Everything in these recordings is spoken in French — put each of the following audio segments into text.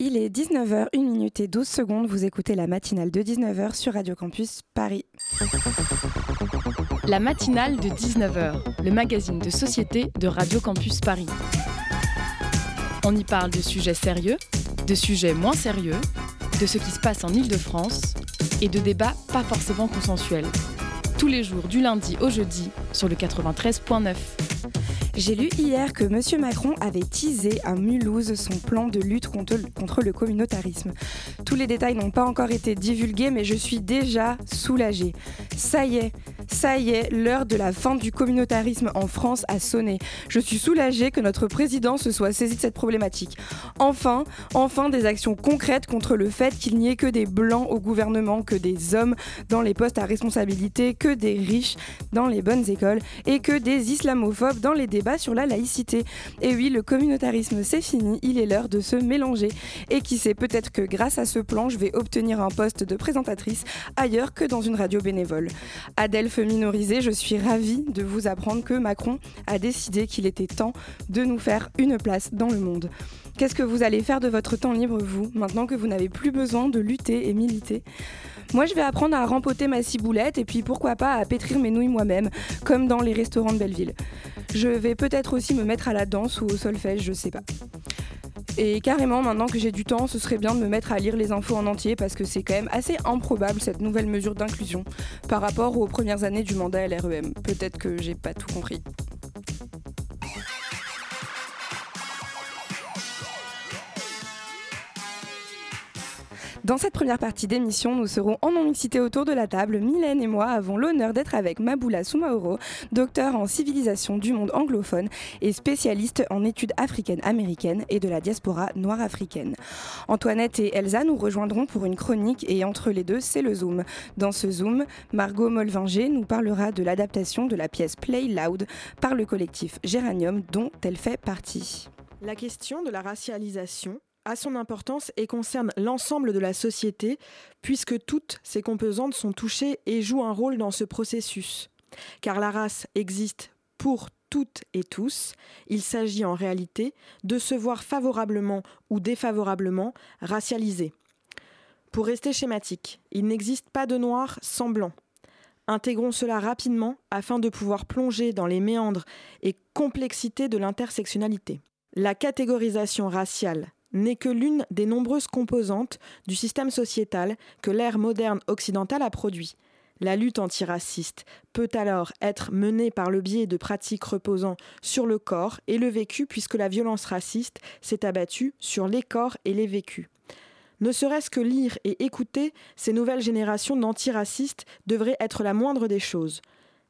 Il est 19h, 1 minute et 12 secondes. Vous écoutez la matinale de 19h sur Radio Campus Paris. La matinale de 19h, le magazine de société de Radio Campus Paris. On y parle de sujets sérieux, de sujets moins sérieux, de ce qui se passe en Ile-de-France et de débats pas forcément consensuels. Tous les jours du lundi au jeudi sur le 93.9. J'ai lu hier que M. Macron avait teasé à Mulhouse son plan de lutte contre, contre le communautarisme. Tous les détails n'ont pas encore été divulgués, mais je suis déjà soulagée. Ça y est, ça y est, l'heure de la fin du communautarisme en France a sonné. Je suis soulagée que notre président se soit saisi de cette problématique. Enfin, enfin des actions concrètes contre le fait qu'il n'y ait que des blancs au gouvernement, que des hommes dans les postes à responsabilité, que des riches dans les bonnes écoles et que des islamophobes dans les débats sur la laïcité. Et oui, le communautarisme c'est fini, il est l'heure de se mélanger. Et qui sait, peut-être que grâce à ce plan, je vais obtenir un poste de présentatrice ailleurs que dans une radio bénévole. Adèle je suis ravie de vous apprendre que Macron a décidé qu'il était temps de nous faire une place dans le monde. Qu'est-ce que vous allez faire de votre temps libre, vous, maintenant que vous n'avez plus besoin de lutter et militer? Moi, je vais apprendre à rempoter ma ciboulette et puis pourquoi pas à pétrir mes nouilles moi-même, comme dans les restaurants de Belleville. Je vais peut-être aussi me mettre à la danse ou au solfège, je sais pas. Et carrément, maintenant que j'ai du temps, ce serait bien de me mettre à lire les infos en entier parce que c'est quand même assez improbable cette nouvelle mesure d'inclusion par rapport aux premières années du mandat LREM. Peut-être que j'ai pas tout compris. Dans cette première partie d'émission, nous serons en non-mixité autour de la table. Mylène et moi avons l'honneur d'être avec Maboula Soumaoro, docteur en civilisation du monde anglophone et spécialiste en études africaines américaines et de la diaspora noire africaine. Antoinette et Elsa nous rejoindront pour une chronique et entre les deux, c'est le Zoom. Dans ce Zoom, Margot Molvinger nous parlera de l'adaptation de la pièce Play Loud par le collectif Géranium dont elle fait partie. La question de la racialisation a son importance et concerne l'ensemble de la société, puisque toutes ses composantes sont touchées et jouent un rôle dans ce processus. Car la race existe pour toutes et tous, il s'agit en réalité de se voir favorablement ou défavorablement racialisé. Pour rester schématique, il n'existe pas de noir sans blanc. Intégrons cela rapidement afin de pouvoir plonger dans les méandres et complexités de l'intersectionnalité. La catégorisation raciale n'est que l'une des nombreuses composantes du système sociétal que l'ère moderne occidentale a produit. La lutte antiraciste peut alors être menée par le biais de pratiques reposant sur le corps et le vécu puisque la violence raciste s'est abattue sur les corps et les vécus. Ne serait-ce que lire et écouter ces nouvelles générations d'antiracistes devrait être la moindre des choses.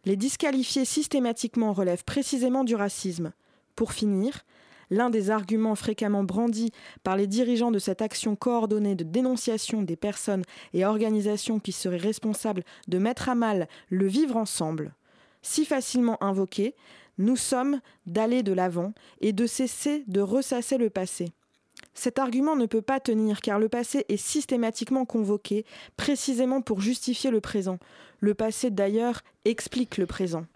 Les disqualifier systématiquement relève précisément du racisme. Pour finir, L'un des arguments fréquemment brandis par les dirigeants de cette action coordonnée de dénonciation des personnes et organisations qui seraient responsables de mettre à mal le vivre ensemble, si facilement invoqué, nous sommes d'aller de l'avant et de cesser de ressasser le passé. Cet argument ne peut pas tenir car le passé est systématiquement convoqué précisément pour justifier le présent. Le passé d'ailleurs explique le présent.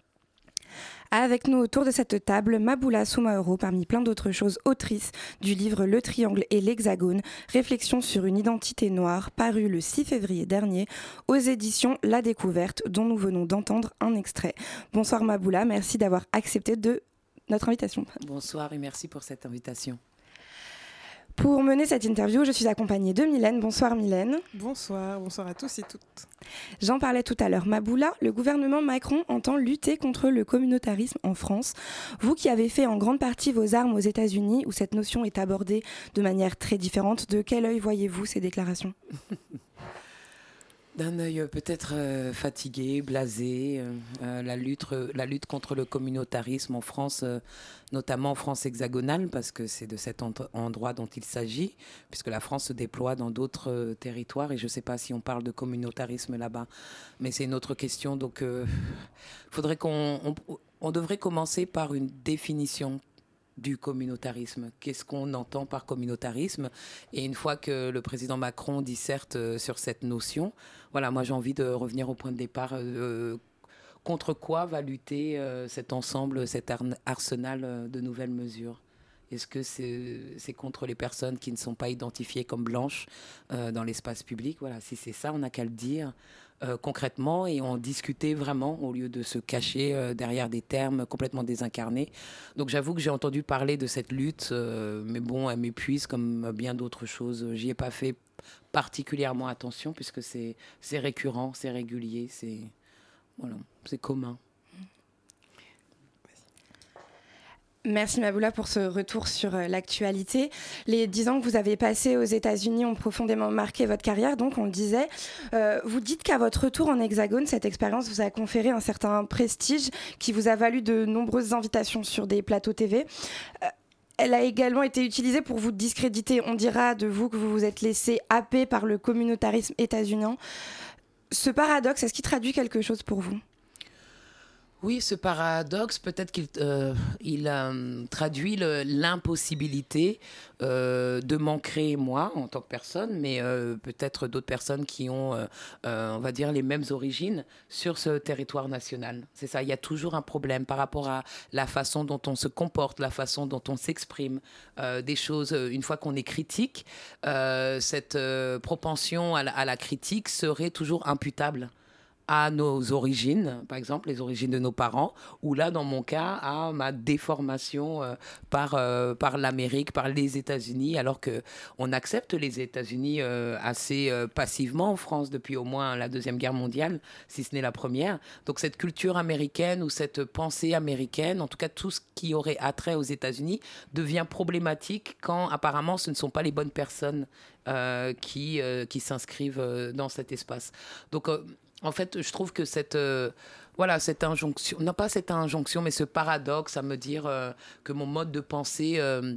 Avec nous autour de cette table, Maboula Soumaoro, parmi plein d'autres choses, autrice du livre Le Triangle et l'Hexagone, réflexion sur une identité noire, paru le 6 février dernier aux éditions La Découverte, dont nous venons d'entendre un extrait. Bonsoir Maboula, merci d'avoir accepté de notre invitation. Bonsoir et merci pour cette invitation. Pour mener cette interview, je suis accompagnée de Mylène. Bonsoir Mylène. Bonsoir, bonsoir à tous et toutes. J'en parlais tout à l'heure. Maboula, le gouvernement Macron entend lutter contre le communautarisme en France. Vous qui avez fait en grande partie vos armes aux États-Unis, où cette notion est abordée de manière très différente, de quel œil voyez-vous ces déclarations? D'un œil euh, peut-être euh, fatigué, blasé, euh, la, lutte, contre le communautarisme en France, notamment en France hexagonale, parce que c'est de cet endroit dont il s'agit, puisque la France se déploie dans d'autres territoires, et je ne sais pas si on parle de communautarisme là-bas, mais c'est une autre question. Donc, faudrait qu'on, on devrait commencer par une définition du communautarisme. Qu'est-ce qu'on entend par communautarisme? Et une fois que le président Macron disserte euh, sur cette notion, voilà, moi j'ai envie de revenir au point de départ. Euh, contre quoi va lutter euh, cet ensemble, cet arsenal de nouvelles mesures? Est-ce que c'est contre les personnes qui ne sont pas identifiées comme blanches dans l'espace public? Voilà, si c'est ça, on n'a qu'à le dire. Euh, concrètement et en discuter vraiment au lieu de se cacher euh, derrière des termes complètement désincarnés. Donc j'avoue que j'ai entendu parler de cette lutte, euh, mais bon, elle m'épuise comme bien d'autres choses. J'y ai pas fait particulièrement attention puisque c'est récurrent, c'est régulier, c'est voilà, commun. Merci Maboula pour ce retour sur euh, l'actualité. Les dix ans que vous avez passés aux États-Unis ont profondément marqué votre carrière, donc on le disait. Euh, vous dites qu'à votre retour en Hexagone, cette expérience vous a conféré un certain prestige qui vous a valu de nombreuses invitations sur des plateaux TV. Euh, elle a également été utilisée pour vous discréditer. On dira de vous que vous vous êtes laissé happer par le communautarisme états-unien. Ce paradoxe, est-ce qu'il traduit quelque chose pour vous? Oui, ce paradoxe, peut-être qu'il euh, euh, traduit l'impossibilité euh, de m'en créer moi en tant que personne, mais peut-être d'autres personnes qui ont, on va dire, les mêmes origines sur ce territoire national. C'est ça, il y a toujours un problème par rapport à la façon dont on se comporte, la façon dont on s'exprime, des choses, une fois qu'on est critique, cette propension à la critique serait toujours imputable à nos origines, par exemple les origines de nos parents, ou là, dans mon cas, à ma déformation euh, par, euh, par l'Amérique, par les États-Unis, alors que on accepte les États-Unis euh, assez passivement en France depuis au moins la Deuxième Guerre mondiale, si ce n'est la première. Donc cette culture américaine ou cette pensée américaine, en tout cas tout ce qui aurait attrait aux États-Unis, devient problématique quand apparemment ce ne sont pas les bonnes personnes qui, qui s'inscrivent dans cet espace. Donc en fait, je trouve que cette, euh, cette injonction, non pas cette injonction, mais ce paradoxe à me dire euh, que mon mode de pensée euh,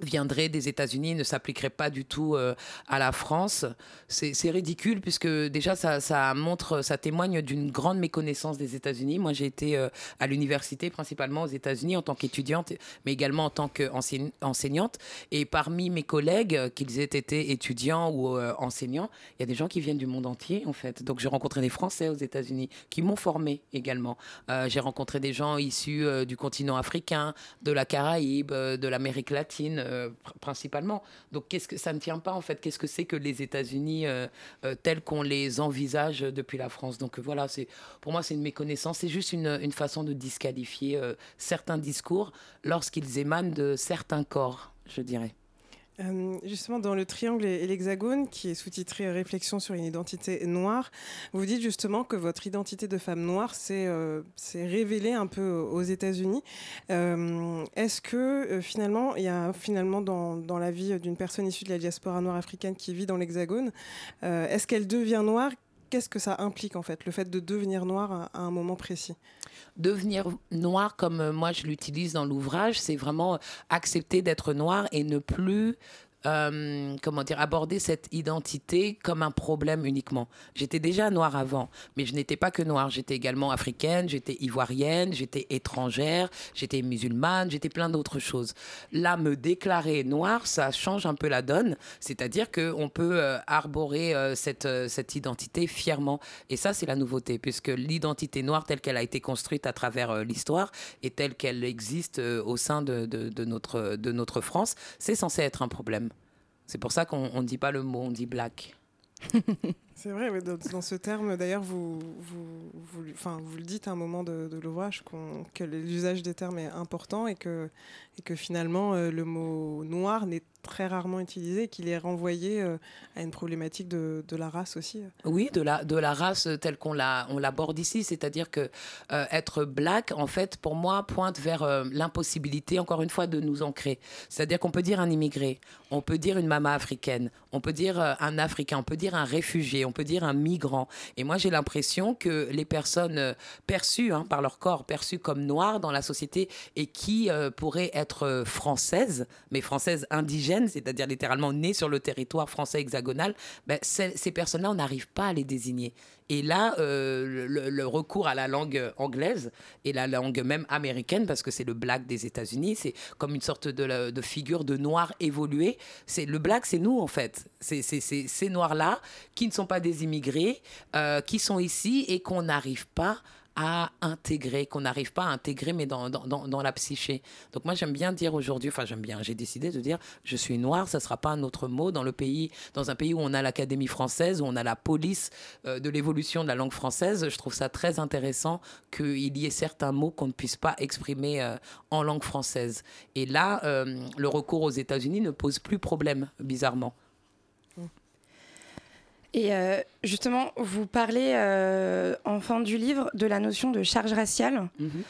viendrait des États-Unis ne s'appliquerait pas du tout euh, à la France. C'est ridicule puisque déjà ça, ça, montre, ça témoigne d'une grande méconnaissance des États-Unis. Moi j'ai été euh, à l'université principalement aux États-Unis en tant qu'étudiante, mais également en tant qu'enseignante. Et parmi mes collègues, qu'ils aient été étudiants ou euh, enseignants, il y a des gens qui viennent du monde entier en fait. Donc j'ai rencontré des Français aux États-Unis qui m'ont formé également. j'ai rencontré des gens issus du continent africain, de la Caraïbe, de l'Amérique latine euh, principalement. Donc, qu'est-ce que ça ne tient pas en fait Qu'est-ce que c'est que les États-Unis euh, euh, tels qu'on les envisage depuis la France? Donc voilà, c'est pour moi c'est une méconnaissance. C'est juste une, une, façon de disqualifier certains discours lorsqu'ils émanent de certains corps, je dirais. Euh, justement, dans le triangle et l'hexagone, qui est sous-titré Réflexion sur une identité noire, vous dites justement que votre identité de femme noire s'est euh, révélée un peu aux États-Unis. Euh, est-ce que finalement, dans la vie d'une personne issue de la diaspora noire africaine qui vit dans l'hexagone, est-ce qu'elle devient noire Qu'est-ce que ça implique en fait, le fait de devenir noire à un moment précis? Devenir noir, comme moi je l'utilise dans l'ouvrage, c'est vraiment accepter d'être noir et ne plus euh, comment dire, aborder cette identité comme un problème uniquement. J'étais déjà noire avant, mais je n'étais pas que noire. J'étais également africaine, j'étais ivoirienne, j'étais étrangère, j'étais musulmane, j'étais plein d'autres choses. Là, me déclarer noire, ça change un peu la donne. C'est-à-dire qu'on peut euh, arborer euh, cette, cette identité fièrement. Et ça, c'est la nouveauté, puisque l'identité noire telle qu'elle a été construite à travers l'histoire et telle qu'elle existe au sein de, de, notre, de notre France, c'est censé être un problème. C'est pour ça qu'on ne dit pas le mot, on dit black. C'est vrai, mais dans, ce terme, d'ailleurs, vous, vous, enfin, vous le dites à un moment de, l'ouvrage que l'usage des termes est important et que, et que finalement, euh, le mot noir n'est très rarement utilisé, qu'il est renvoyé euh, à une problématique de, de, la race aussi. Oui, de la, de la race telle qu'on l'aborde ici, c'est-à-dire que euh, être black, en fait, pour moi, pointe vers euh, l'impossibilité, encore une fois, de nous ancrer. C'est-à-dire qu'on peut dire un immigré, on peut dire une maman africaine, on peut dire un Africain, on peut dire un réfugié, on peut dire un migrant. Et moi, j'ai l'impression que les personnes perçues hein, par leur corps, perçues comme noires dans la société et qui pourraient être françaises, mais françaises indigènes, c'est-à-dire littéralement nées sur le territoire français hexagonal, ben, ces personnes-là, on n'arrive pas à les désigner. Et là, euh, le, recours à la langue anglaise et la langue même américaine, parce que c'est le black des États-Unis, c'est comme une sorte de, figure de noir évolué. C'est le black, c'est nous en fait. C'est ces noirs-là qui ne sont pas des immigrés, euh, qui sont ici et qu'on n'arrive pas à intégrer, qu'on n'arrive pas à intégrer, mais dans, dans, dans, la psyché. Donc moi, j'aime bien dire aujourd'hui, enfin j'aime bien, j'ai décidé de dire, je suis noire, ça ne sera pas un autre mot dans le pays, dans un pays où on a l'Académie française, où on a la police euh, de l'évolution de la langue française. Je trouve ça très intéressant qu'il y ait certains mots qu'on ne puisse pas exprimer euh, en langue française. Et là, euh, le recours aux États-Unis ne pose plus problème, bizarrement. Et euh, justement, vous parlez euh, en fin du livre de la notion de charge raciale. Mhm.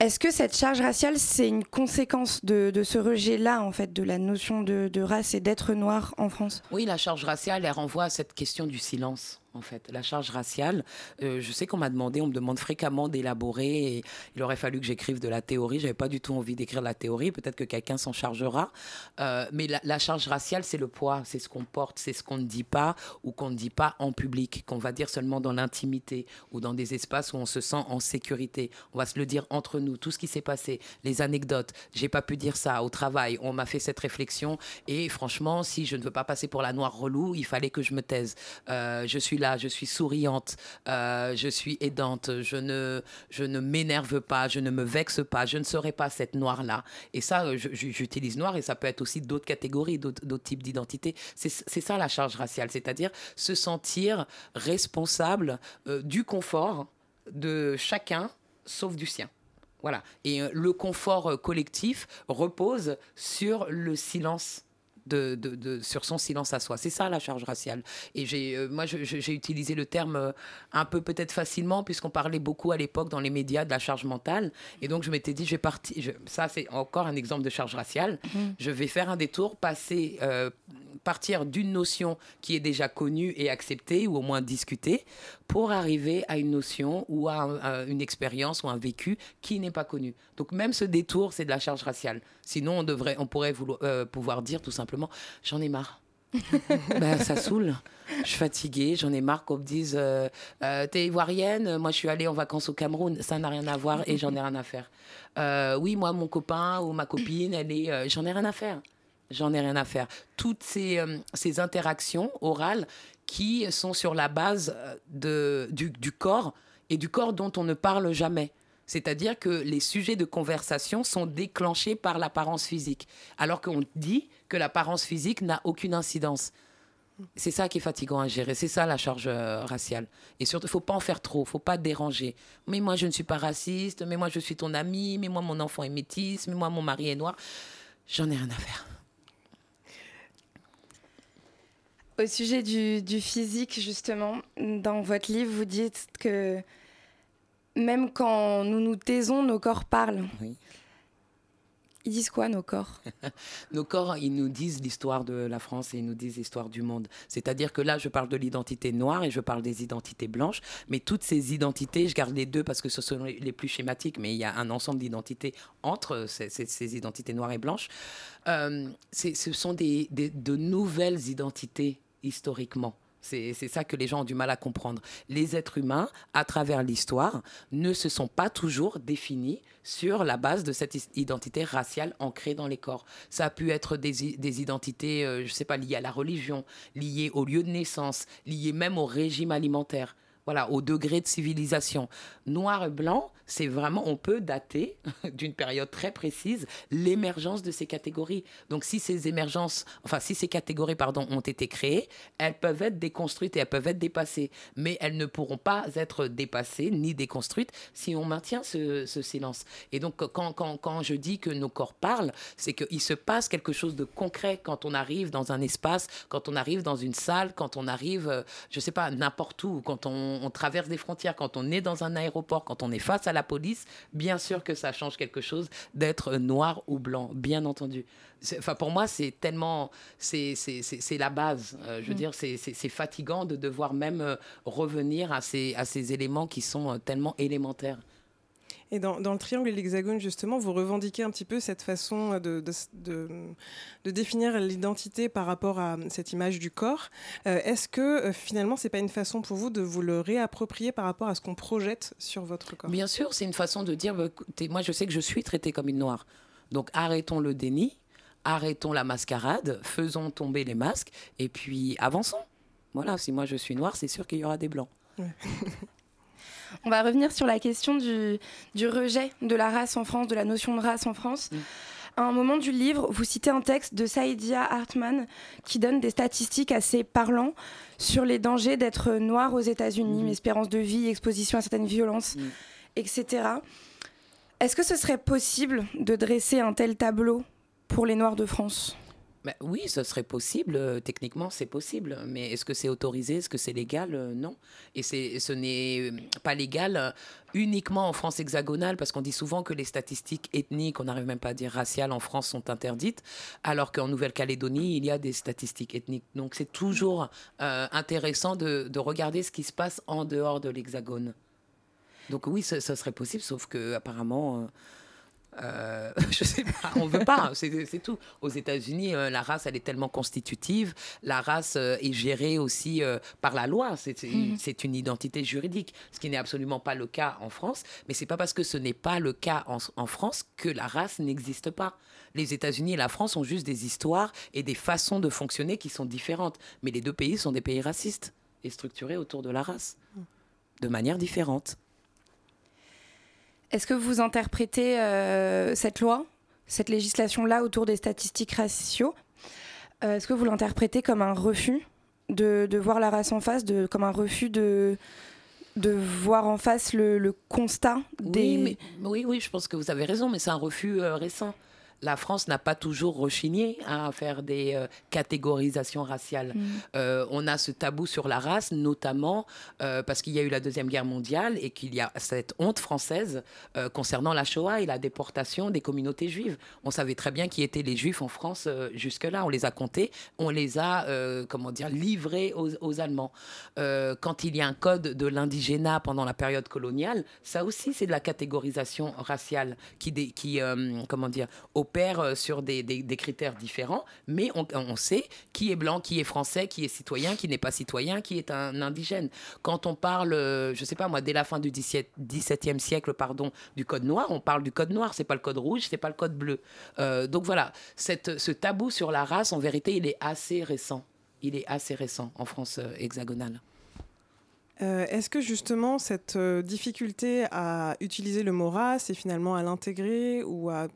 Est-ce que cette charge raciale, c'est une conséquence de, ce rejet-là, en fait, de la notion de, de race et d'être noir en France? Oui, la charge raciale, elle renvoie à cette question du silence en fait, la charge raciale. Euh, je sais qu'on m'a demandé, on me demande fréquemment d'élaborer, il aurait fallu que j'écrive de la théorie. J'avais pas du tout envie d'écrire la théorie. Peut-être que quelqu'un s'en chargera. Euh, mais la, charge raciale, c'est le poids, c'est ce qu'on porte, c'est ce qu'on ne dit pas ou qu'on ne dit pas en public, qu'on va dire seulement dans l'intimité ou dans des espaces où on se sent en sécurité. On va se le dire entre nous, tout ce qui s'est passé, les anecdotes. J'ai pas pu dire ça au travail. On m'a fait cette réflexion et franchement, si je ne veux pas passer pour la noire relou, il fallait que je me taise. Euh, je suis je suis souriante, euh, je suis aidante, je ne, je ne m'énerve pas, je ne me vexe pas, je ne serai pas cette noire-là. Et ça, euh, j'utilise noir et ça peut être aussi d'autres catégories, d'autres types d'identité. C'est ça la charge raciale, c'est-à-dire se sentir responsable euh, du confort de chacun, sauf du sien. Voilà. Et le confort collectif repose sur le silence de, de, sur son silence à soi. C'est ça la charge raciale. Et j'ai, euh, moi, j'ai utilisé le terme euh, un peu peut-être facilement, puisqu'on parlait beaucoup à l'époque dans les médias de la charge mentale. Et donc, je m'étais dit, je vais partir. ça, c'est encore un exemple de charge raciale. Mmh. Je vais faire un détour, passer, euh, partir d'une notion qui est déjà connue et acceptée, ou au moins discutée, pour arriver à une notion ou à, une expérience ou un vécu qui n'est pas connu. Donc, même ce détour, c'est de la charge raciale. Sinon, on, devrait, on pourrait vouloir, pouvoir dire tout simplement j'en ai marre. ben, ça saoule. Je suis fatiguée, j'en ai marre qu'on me dise euh, euh, T'es ivoirienne Moi, je suis allée en vacances au Cameroun. Ça n'a rien à voir et j'en ai rien à faire. Euh, oui, moi, mon copain ou ma copine, elle est. j'en ai rien à faire. J'en ai rien à faire. Toutes ces, ces interactions orales qui sont sur la base de, du, corps et du corps dont on ne parle jamais. C'est-à-dire que les sujets de conversation sont déclenchés par l'apparence physique, alors qu'on dit que l'apparence physique n'a aucune incidence. C'est ça qui est fatigant à gérer, c'est ça la charge euh, raciale. Et surtout, il faut pas en faire trop, faut pas déranger. Mais moi, je ne suis pas raciste, mais moi, je suis ton ami, mais moi, mon enfant est métis, mais moi, mon mari est noir. J'en ai rien à faire. Au sujet du, du, physique, justement, dans votre livre, vous dites que même quand nous nous taisons, nos corps parlent. Ils disent quoi, nos corps? Nos corps, ils nous disent l'histoire de la France et ils nous disent l'histoire du monde. C'est-à-dire que là, je parle de l'identité noire et je parle des identités blanches, mais toutes ces identités, je garde les deux parce que ce sont les plus schématiques, mais il y a un ensemble d'identités entre ces, identités noires et blanches. Euh, ce sont des, de nouvelles identités historiquement. C'est ça que les gens ont du mal à comprendre. Les êtres humains, à travers l'histoire, ne se sont pas toujours définis sur la base de cette identité raciale ancrée dans les corps. Ça a pu être des, identités, euh, je ne sais pas, liées à la religion, liées au lieu de naissance, liées même au régime alimentaire voilà, au degré de civilisation. Noir et blanc, c'est vraiment, on peut dater d'une période très précise l'émergence de ces catégories. Donc, si ces émergences, enfin, si ces catégories, ont été créées, elles peuvent être déconstruites et elles peuvent être dépassées. Mais elles ne pourront pas être dépassées ni déconstruites si on maintient ce, silence. Et donc, quand, quand, quand, je dis que nos corps parlent, c'est qu'il se passe quelque chose de concret quand on arrive dans un espace, quand on arrive dans une salle, quand on arrive, euh, je ne sais pas, n'importe où, quand on, on traverse des frontières, quand on est dans un aéroport, quand on est face à la police, bien sûr que ça change quelque chose d'être noir ou blanc, bien entendu. Enfin, pour moi, c'est tellement, c'est la base. Euh, je veux mm. dire, c'est fatigant de devoir même euh, revenir à ces, à ces éléments qui sont euh, tellement élémentaires. Et dans, le triangle et l'hexagone, justement, vous revendiquez un petit peu cette façon de, de, définir l'identité par rapport à cette image du corps. Euh, est-ce que euh, finalement, c'est pas une façon pour vous de vous le réapproprier par rapport à ce qu'on projette sur votre corps? Bien sûr, c'est une façon de dire, bah, moi je sais que je suis traitée comme une noire. Donc arrêtons le déni, arrêtons la mascarade, faisons tomber les masques et puis avançons. Voilà, si moi je suis noire, c'est sûr qu'il y aura des blancs. On va revenir sur la question du, du, rejet de la race en France, de la notion de race en France. Mm. À un moment du livre, vous citez un texte de Saïdia Hartman qui donne des statistiques assez parlantes sur les dangers d'être noir aux États-Unis, mm-hmm. espérance de vie, exposition à certaines violences, mm. etc. Est-ce que ce serait possible de dresser un tel tableau pour les Noirs de France? Bah oui, ce serait possible. Euh, techniquement, c'est possible. Mais est-ce que c'est autorisé Est-ce que c'est légal euh, Non. Et ce n'est euh, pas légal uniquement en France hexagonale, parce qu'on dit souvent que les statistiques ethniques, on n'arrive même pas à dire raciales en France, sont interdites, alors qu'en Nouvelle-Calédonie, il y a des statistiques ethniques. Donc c'est toujours intéressant de, regarder ce qui se passe en dehors de l'hexagone. Donc oui, ce, serait possible, sauf que apparemment. je sais pas, on veut pas, c'est tout. Aux États-Unis, euh, la race, elle est tellement constitutive. La race euh, est gérée aussi par la loi. Mhm. C'est une identité juridique, ce qui n'est absolument pas le cas en France. Mais c'est pas parce que ce n'est pas le cas en, en, France que la race n'existe pas. Les États-Unis et la France ont juste des histoires et des façons de fonctionner qui sont différentes. Mais les deux pays sont des pays racistes et structurés autour de la race, mhm. de manière différente. Est-ce que vous interprétez euh, cette loi, cette législation-là autour des statistiques ratio euh, Est-ce que vous l'interprétez comme un refus de, voir la race en face, de, comme un refus de, de voir en face le, constat des... Oui, oui, oui, je pense que vous avez raison, mais c'est un refus euh, récent la France n'a pas toujours rechigné à faire des euh, catégorisations raciales. Mm. Euh, on a ce tabou sur la race, notamment euh, parce qu'il y a eu la Deuxième Guerre mondiale et qu'il y a cette honte française concernant la Shoah et la déportation des communautés juives. On savait très bien qui étaient les juifs en France jusque-là. On les a comptés, on les a, comment dire, livrés aux, Allemands. quand il y a un code de l'indigénat pendant la période coloniale, ça aussi, c'est de la catégorisation raciale qui, qui comment dire, euh, sur des, critères différents, mais on, sait qui est blanc, qui est français, qui est citoyen, qui n'est pas citoyen, qui est un indigène. Quand on parle, euh, je sais pas moi, dès la fin du XVIIe siècle, pardon, du code noir, on parle du code noir, c'est pas le code rouge, c'est pas le code bleu. Euh, donc voilà, ce tabou sur la race, en vérité, il est assez récent. Il est assez récent en France hexagonale. Est-ce que justement cette difficulté à utiliser le mot race et finalement à l'intégrer ou à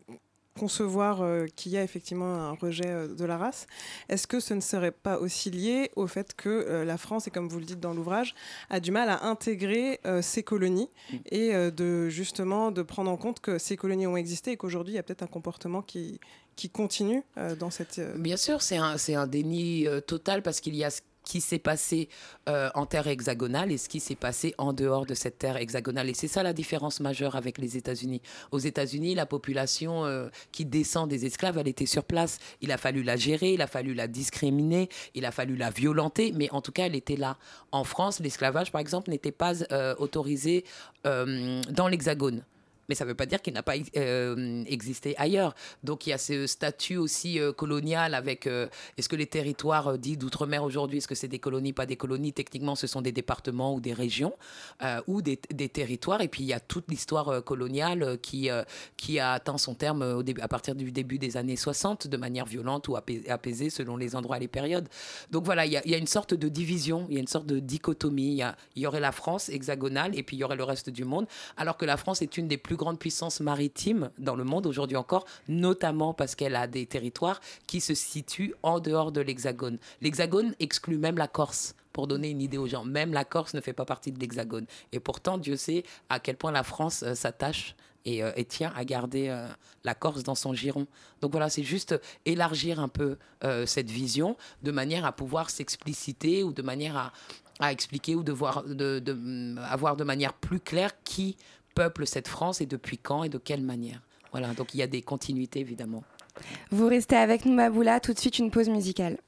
concevoir euh, qu'il y a effectivement un rejet euh, de la race. Est-ce que ce ne serait pas aussi lié au fait que euh, la France, et comme vous le dites dans l'ouvrage, a du mal à intégrer ces colonies mm. et de justement de prendre en compte que ces colonies ont existé et qu'aujourd'hui il y a peut-être un comportement qui, qui continue dans cette... Bien sûr, c'est un, un déni total parce qu'il y a qui s'est passé euh, en terre hexagonale et ce qui s'est passé en dehors de cette terre hexagonale. Et c'est ça la différence majeure avec les États-Unis. Aux États-Unis, la population euh, qui descend des esclaves, elle était sur place. Il a fallu la gérer, il a fallu la discriminer, il a fallu la violenter, mais en tout cas, elle était là. En France, l'esclavage, par exemple, n'était pas euh, autorisé dans l'hexagone mais ça ne veut pas dire qu'il n'a pas euh, existé ailleurs. Donc il y a ce statut aussi euh, colonial avec euh, est-ce que les territoires dits d'outre-mer aujourd'hui, est-ce que c'est des colonies, pas des colonies? Techniquement, ce sont des départements ou des régions ou des, territoires. Et puis il y a toute l'histoire coloniale qui, qui a atteint son terme à partir du début des années 60 de manière violente ou apaisée selon les endroits et les périodes. Donc voilà, il y, a, une sorte de division, il y a une sorte de dichotomie. Il y, y aurait la France hexagonale et puis il y aurait le reste du monde, alors que la France est une des plus grande puissance maritime dans le monde aujourd'hui encore, notamment parce qu'elle a des territoires qui se situent en dehors de l'Hexagone. L'Hexagone exclut même la Corse pour donner une idée aux gens. Même la Corse ne fait pas partie de l'Hexagone. Et pourtant, Dieu sait à quel point la France euh, s'attache et, euh, et, tient à garder euh, la Corse dans son giron. Donc voilà, c'est juste élargir un peu cette vision de manière à pouvoir s'expliciter ou de manière à, expliquer ou de voir, de, mm, avoir de manière plus claire qui peuple cette France et depuis quand et de quelle manière. Voilà, donc il y a des continuités évidemment. Vous restez avec nous, Maboula, tout de suite une pause musicale.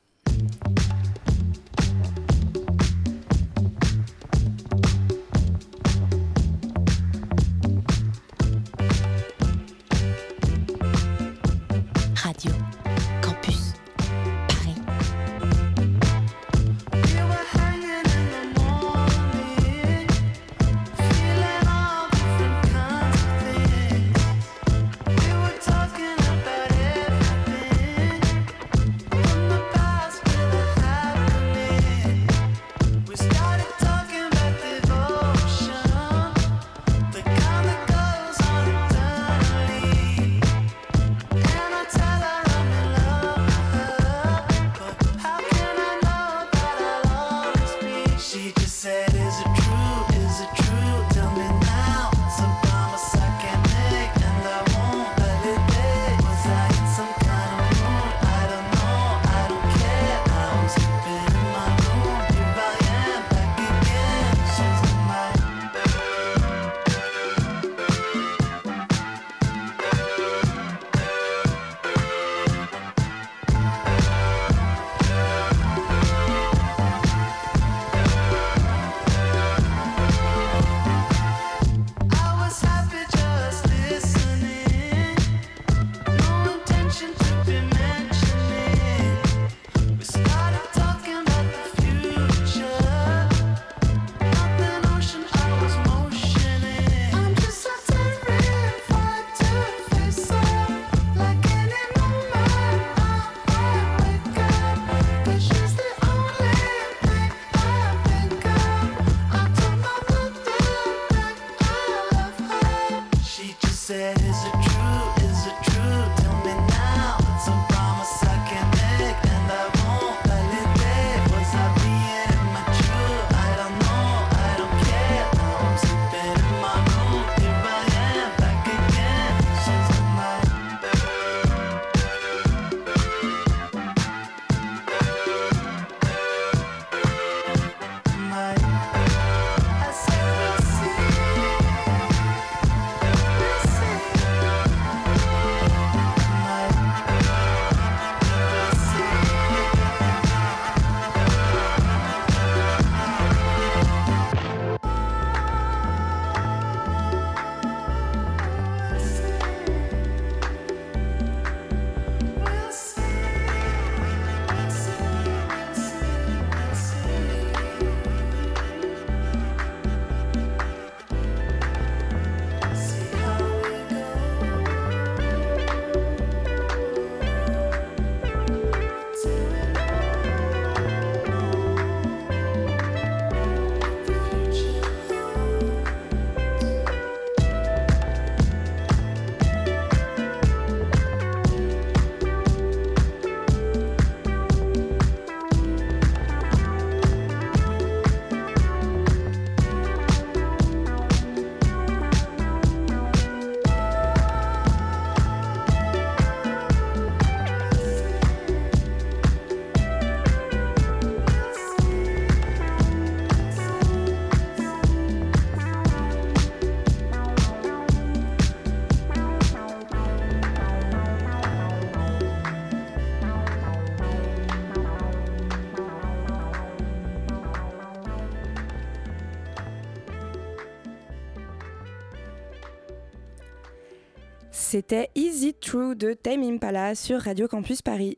C'était Easy True de Time Impala sur Radio Campus Paris.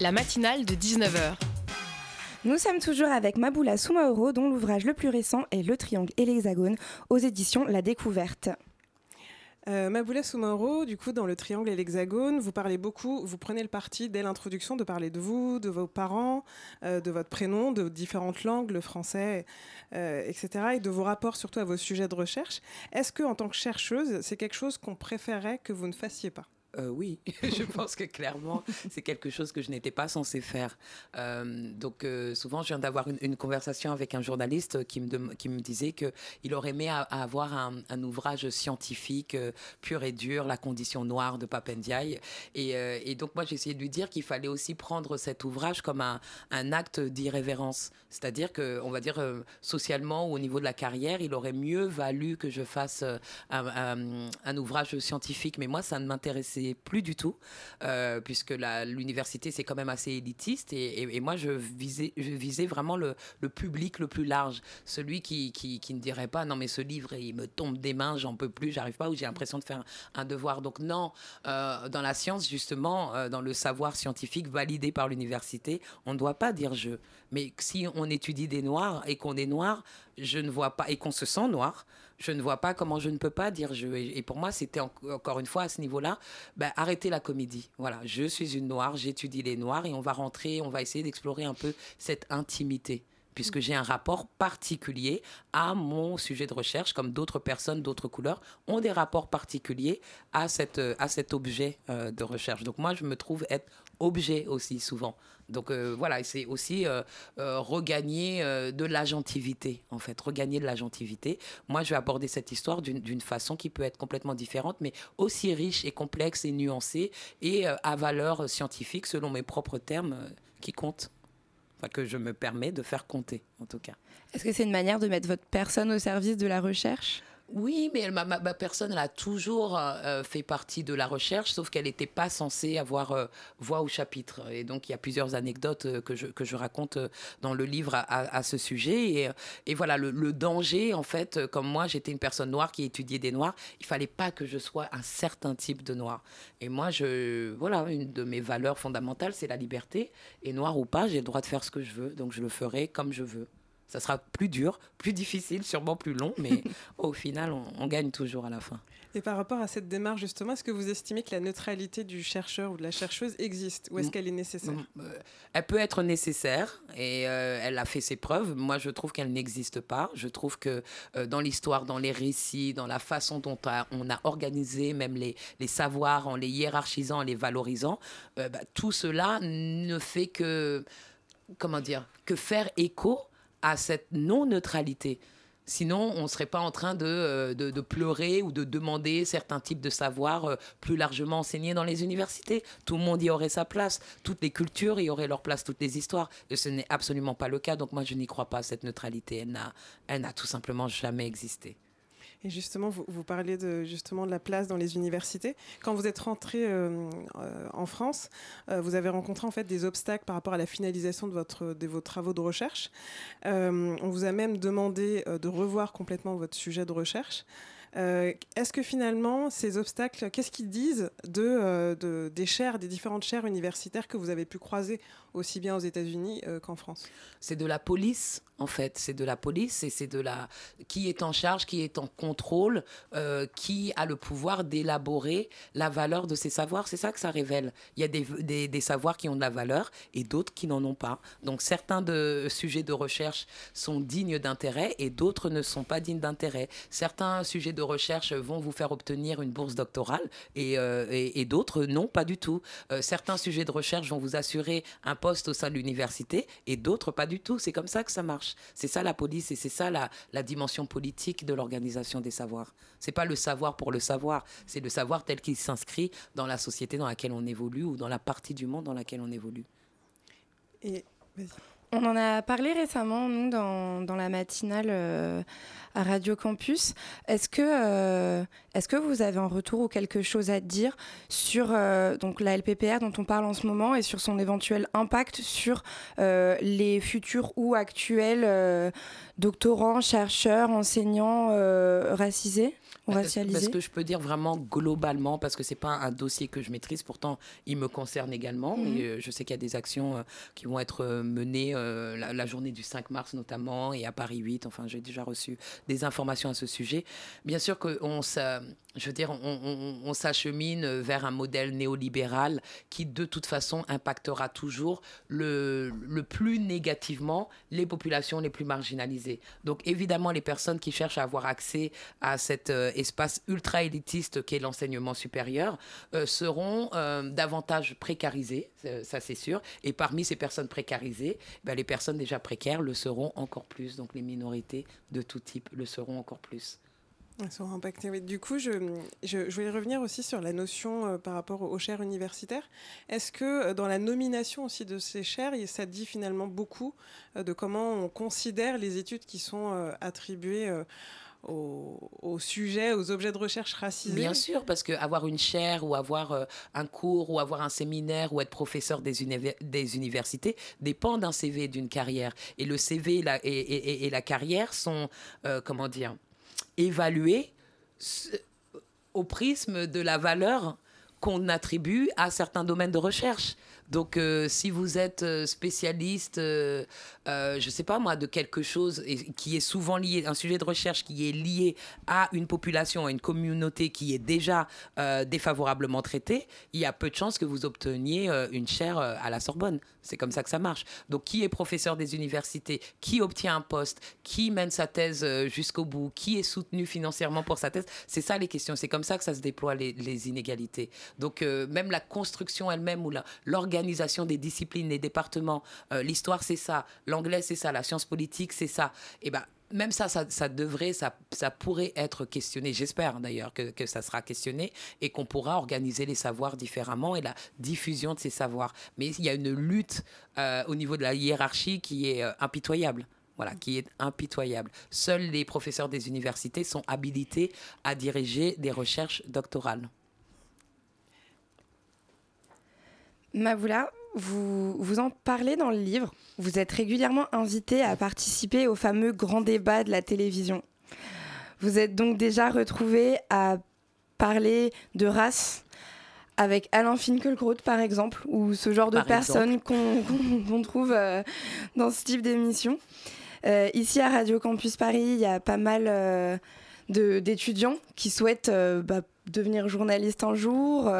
La matinale de 19h. Nous sommes toujours avec Maboula Soumaoro, dont l'ouvrage le plus récent est Le Triangle et l'Hexagone, aux éditions La Découverte. Euh, Maboula Soumaoro, du coup, dans le triangle et l'hexagone, vous parlez beaucoup, vous prenez le parti dès l'introduction de parler de vous, de vos parents, euh, de votre prénom, de différentes langues, le français, euh, etc., et de vos rapports surtout à vos sujets de recherche. Est-ce que, en tant que chercheuse, c'est quelque chose qu'on préférait que vous ne fassiez pas? Euh, oui, je pense que clairement, c'est quelque chose que je n'étais pas censée faire. Euh, donc euh, souvent, je viens d'avoir une, conversation avec un journaliste qui me, qui me disait qu'il aurait aimé avoir un, ouvrage scientifique pur et dur, La condition noire de Papendiaï. Et, donc moi, j'ai essayé de lui dire qu'il fallait aussi prendre cet ouvrage comme un, un acte d'irrévérence. C'est-à-dire que, on va dire, socialement ou au niveau de la carrière, il aurait mieux valu que je fasse un, un ouvrage scientifique. Mais moi, ça ne m'intéressait plus du tout, euh, puisque l'université, c'est quand même assez élitiste. Et, moi, je visais, je visais vraiment le, public le plus large. Celui qui, qui, ne dirait pas, non, mais ce livre, il me tombe des mains, j'en peux plus, j'arrive pas, ou j'ai l'impression de faire un, devoir. Donc, non, euh, dans la science, justement, euh, dans le savoir scientifique validé par l'université, on ne doit pas dire je. Mais si on étudie des noirs et qu'on est noir, je ne vois pas, et qu'on se sent noir, je ne vois pas comment je ne peux pas dire je. Et, pour moi, c'était encore une fois à ce niveau-là, ben, arrêter la comédie. Voilà, je suis une noire, j'étudie les noirs et on va rentrer, on va essayer d'explorer un peu cette intimité puisque j'ai un rapport particulier à mon sujet de recherche, comme d'autres personnes d'autres couleurs ont des rapports particuliers à, cette, à cet objet euh, de recherche. Donc moi, je me trouve être objet aussi souvent. Donc euh, voilà, c'est aussi euh, regagner de l'agentivité, en fait, regagner de l'agentivité. Moi, je vais aborder cette histoire d'une façon qui peut être complètement différente, mais aussi riche et complexe et nuancée et à valeur scientifique, selon mes propres termes, qui comptent que je me permets de faire compter, en tout cas. Est-ce que c'est une manière de mettre votre personne au service de la recherche? Oui, mais ma, personne, a toujours euh, fait partie de la recherche, sauf qu'elle n'était pas censée avoir euh, voix au chapitre. Et donc, il y a plusieurs anecdotes euh, que, je, que je raconte dans le livre à, ce sujet. Et, voilà, le, danger, en fait, comme moi, j'étais une personne noire qui étudiait des noirs, il fallait pas que je sois un certain type de noir. Et moi, je, voilà, une de mes valeurs fondamentales, c'est la liberté. Et noir ou pas, j'ai le droit de faire ce que je veux, donc je le ferai comme je veux. Ça sera plus dur, plus difficile, sûrement plus long, mais au final, on, gagne toujours à la fin. Et par rapport à cette démarche, justement, est-ce que vous estimez que la neutralité du chercheur ou de la chercheuse existe ou est-ce mm. qu'elle est nécessaire? Mm. euh, Elle peut être nécessaire et euh, elle a fait ses preuves. Moi, je trouve qu'elle n'existe pas. Je trouve que euh, dans l'histoire, dans les récits, dans la façon dont on a organisé même les, les savoirs, en les hiérarchisant, en les valorisant, bah, tout cela ne fait que, comment dire, que faire écho à cette non-neutralité. Sinon, on ne serait pas en train euh, de, de, pleurer ou de demander certains types de savoirs euh, plus largement enseignés dans les universités. Tout le monde y aurait sa place. Toutes les cultures y auraient leur place, toutes les histoires. Et ce n'est absolument pas le cas. Donc moi, je n'y crois pas cette neutralité. Elle n'a tout simplement jamais existé. Et justement, vous, parlez de, justement de la place dans les universités. Quand vous êtes rentré euh, euh, en France, euh, vous avez rencontré en fait des obstacles par rapport à la finalisation de vos travaux de recherche. on vous a même demandé de revoir complètement votre sujet de recherche. Est-ce que finalement, ces obstacles, qu'est-ce qu'ils disent de, des chaires, des différentes chaires universitaires que vous avez pu croiser aussi bien aux États-Unis qu'en France? C'est de la police en fait. C'est de la police et c'est de la qui est en charge, qui est en contrôle, euh, qui a le pouvoir d'élaborer la valeur de ces savoirs. C'est ça que ça révèle. Il y a des, savoirs qui ont de la valeur et d'autres qui n'en ont pas. Donc certains sujets de recherche sont dignes d'intérêt et d'autres ne sont pas dignes d'intérêt. Certains sujets de recherche vont vous faire obtenir une bourse doctorale et, euh, et, d'autres non, pas du tout. Euh, certains sujets de recherche vont vous assurer un poste au sein de l'université et d'autres pas du tout. C'est comme ça que ça marche. C'est ça la police et c'est ça la, dimension politique de l'organisation des savoirs. C'est pas le savoir pour le savoir, c'est le savoir tel qu'il s'inscrit dans la société dans laquelle on évolue ou dans la partie du monde dans laquelle on évolue. On en a parlé récemment, nous, dans, la matinale euh, à Radio Campus. Est-ce que, euh, est que vous avez un retour ou quelque chose à dire sur euh, la LPPR dont on parle en ce moment et sur son éventuel impact sur les futurs ou actuels doctorants, chercheurs, enseignants racisés? Parce que je peux dire vraiment globalement, parce que c'est pas un dossier que je maîtrise, pourtant il me concerne également. Et euh, je sais qu'il y a des actions euh, qui vont être euh, menées la, journée du 5 mars notamment et à Paris 8. Enfin, j'ai déjà reçu des informations à ce sujet. Bien sûr qu'on je veux dire, on, s'achemine vers un modèle néolibéral qui, de toute façon, impactera toujours le, plus négativement les populations les plus marginalisées. Donc, évidemment, les personnes qui cherchent à avoir accès à cet euh, espace ultra-élitiste qu'est l'enseignement supérieur euh, seront euh, davantage précarisées, ça c'est sûr. Et parmi ces personnes précarisées, ben, les personnes déjà précaires le seront encore plus. Donc, les minorités de tout type le seront encore plus. Sont impactées. Du coup, je, voulais revenir aussi sur la notion euh, par rapport aux chaires universitaires. Est-ce que euh, dans la nomination aussi de ces chaires, ça dit finalement beaucoup euh, de comment on considère les études qui sont attribuées aux, sujets, aux objets de recherche racisés? Bien sûr, parce qu'avoir une chaire ou avoir un cours ou avoir un séminaire ou être professeur des, universités dépend d'un CV d'une carrière. Et le CV et, la carrière sont, comment dire, évaluer au prisme de la valeur qu'on attribue à certains domaines de recherche. Donc, euh, si vous êtes euh, spécialiste, euh, je ne sais pas moi, de quelque chose qui est souvent lié, un sujet de recherche qui est lié à une population, à une communauté qui est déjà défavorablement traitée, il y a peu de chances que vous obteniez une chaire à la Sorbonne. C'est comme ça que ça marche. Donc, qui est professeur des universités Qui obtient un poste Qui mène sa thèse jusqu'au bout Qui est soutenu financièrement pour sa thèse C'est ça les questions. C'est comme ça que ça se déploie les, les inégalités. Donc, même la construction elle-même ou l'organisation l'organisation des disciplines, les départements. Euh, l'histoire, c'est ça. L'anglais, c'est ça. La science politique, c'est ça. Et eh ben même ça, ça, devrait, ça, pourrait être questionné. J'espère d'ailleurs que, que, ça sera questionné et qu'on pourra organiser les savoirs différemment et la diffusion de ces savoirs. Mais il y a une lutte euh, au niveau de la hiérarchie qui est euh, impitoyable. Voilà, qui est impitoyable. Seuls les professeurs des universités sont habilités à diriger des recherches doctorales. Mavoula, vous, vous en parlez dans le livre. Vous êtes régulièrement invité à participer au fameux grand débat de la télévision. Vous êtes donc déjà retrouvé à parler de race avec Alain Finkielkraut, par exemple, ou ce genre de personnes qu'on trouve euh, dans ce type d'émission. Euh, ici à Radio Campus Paris, il y a pas mal euh, d'étudiants qui souhaitent bah, devenir journalistes un jour,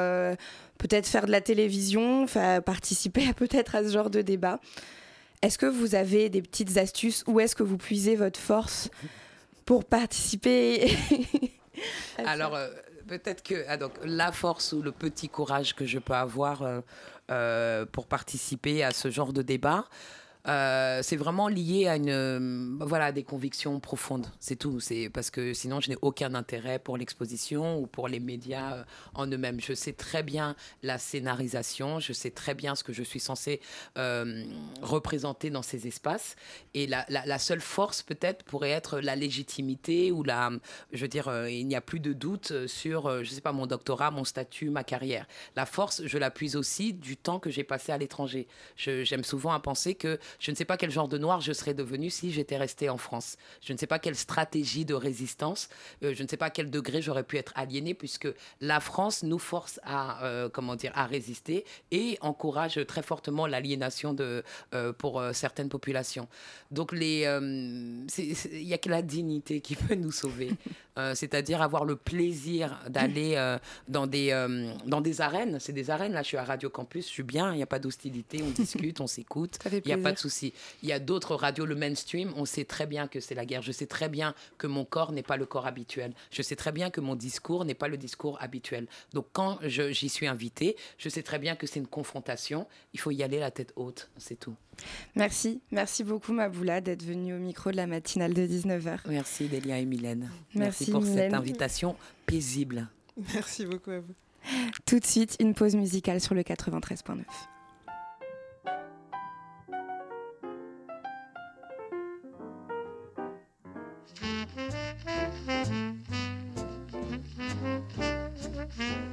peut-être faire de la télévision, participer peut-être à ce genre de débat. Est-ce que vous avez des petites astuces Où est-ce que vous puisez votre force pour participer Alors, euh, peut-être que ah, donc, la force ou le petit courage que je peux avoir euh, euh, pour participer à ce genre de débat, euh, c'est vraiment lié à une, euh, voilà, des convictions profondes. C'est tout. C'est parce que sinon, je n'ai aucun intérêt pour l'exposition ou pour les médias euh, en eux-mêmes. Je sais très bien la scénarisation. Je sais très bien ce que je suis censé représenter dans ces espaces. Et la, la, seule force, peut-être, pourrait être la légitimité ou la, je veux dire, il n'y a plus de doute sur, je sais pas, mon doctorat, mon statut, ma carrière. La force, je la puise aussi du temps que j'ai passé à l'étranger. J'aime souvent à penser que je ne sais pas quel genre de noir je serais devenu si j'étais resté en France. Je ne sais pas quelle stratégie de résistance, euh, je ne sais pas à quel degré j'aurais pu être aliéné, puisque la France nous force à, euh, comment dire, à résister et encourage très fortement l'aliénation de, euh, pour certaines populations. Donc, il n'y a que la dignité qui peut nous sauver. c'est-à-dire avoir le plaisir d'aller dans, des, dans des arènes. C'est des arènes, là, je suis à Radio Campus, je suis bien, il n'y a pas d'hostilité, on discute, on s'écoute, il n'y a pas de souci. Il y a d'autres radios, le mainstream, on sait très bien que c'est la guerre. Je sais très bien que mon corps n'est pas le corps habituel. Je sais très bien que mon discours n'est pas le discours habituel. Donc quand j'y suis invité, je sais très bien que c'est une confrontation. Il faut y aller la tête haute, c'est tout. Merci, merci beaucoup Maboula d'être venue au micro de la matinale de 19h. Merci Delia et Mylène. Merci, pour cette invitation paisible. Merci beaucoup à vous. Tout de suite, une pause musicale sur le 93.9. Mm-hmm.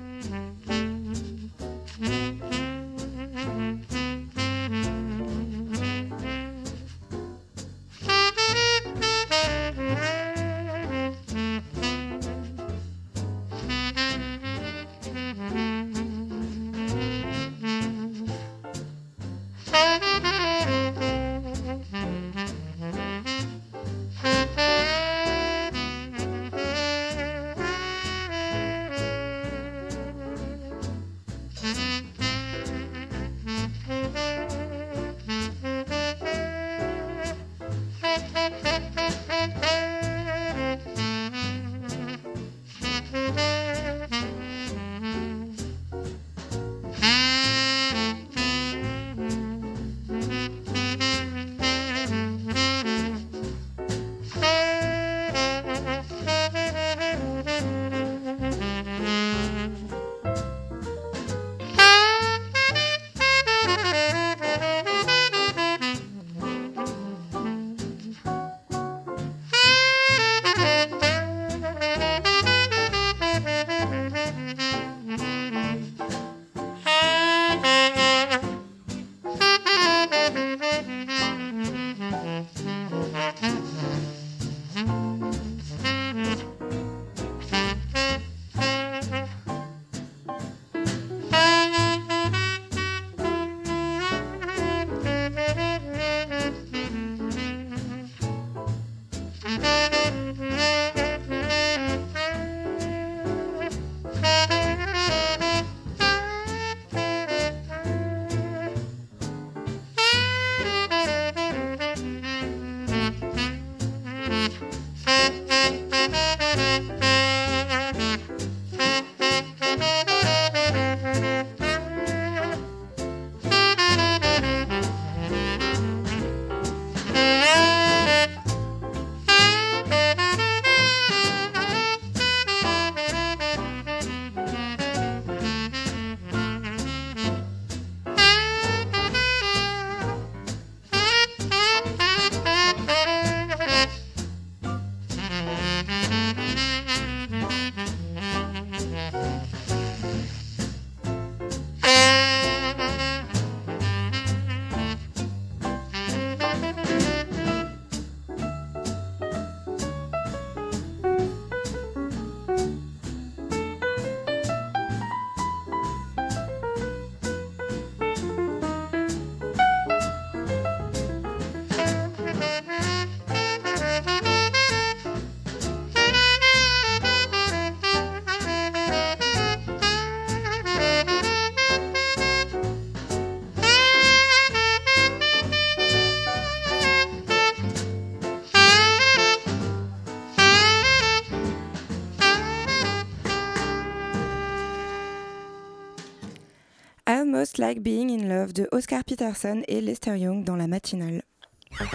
Almost Like Being in Love de Oscar Peterson et Lester Young dans la matinale.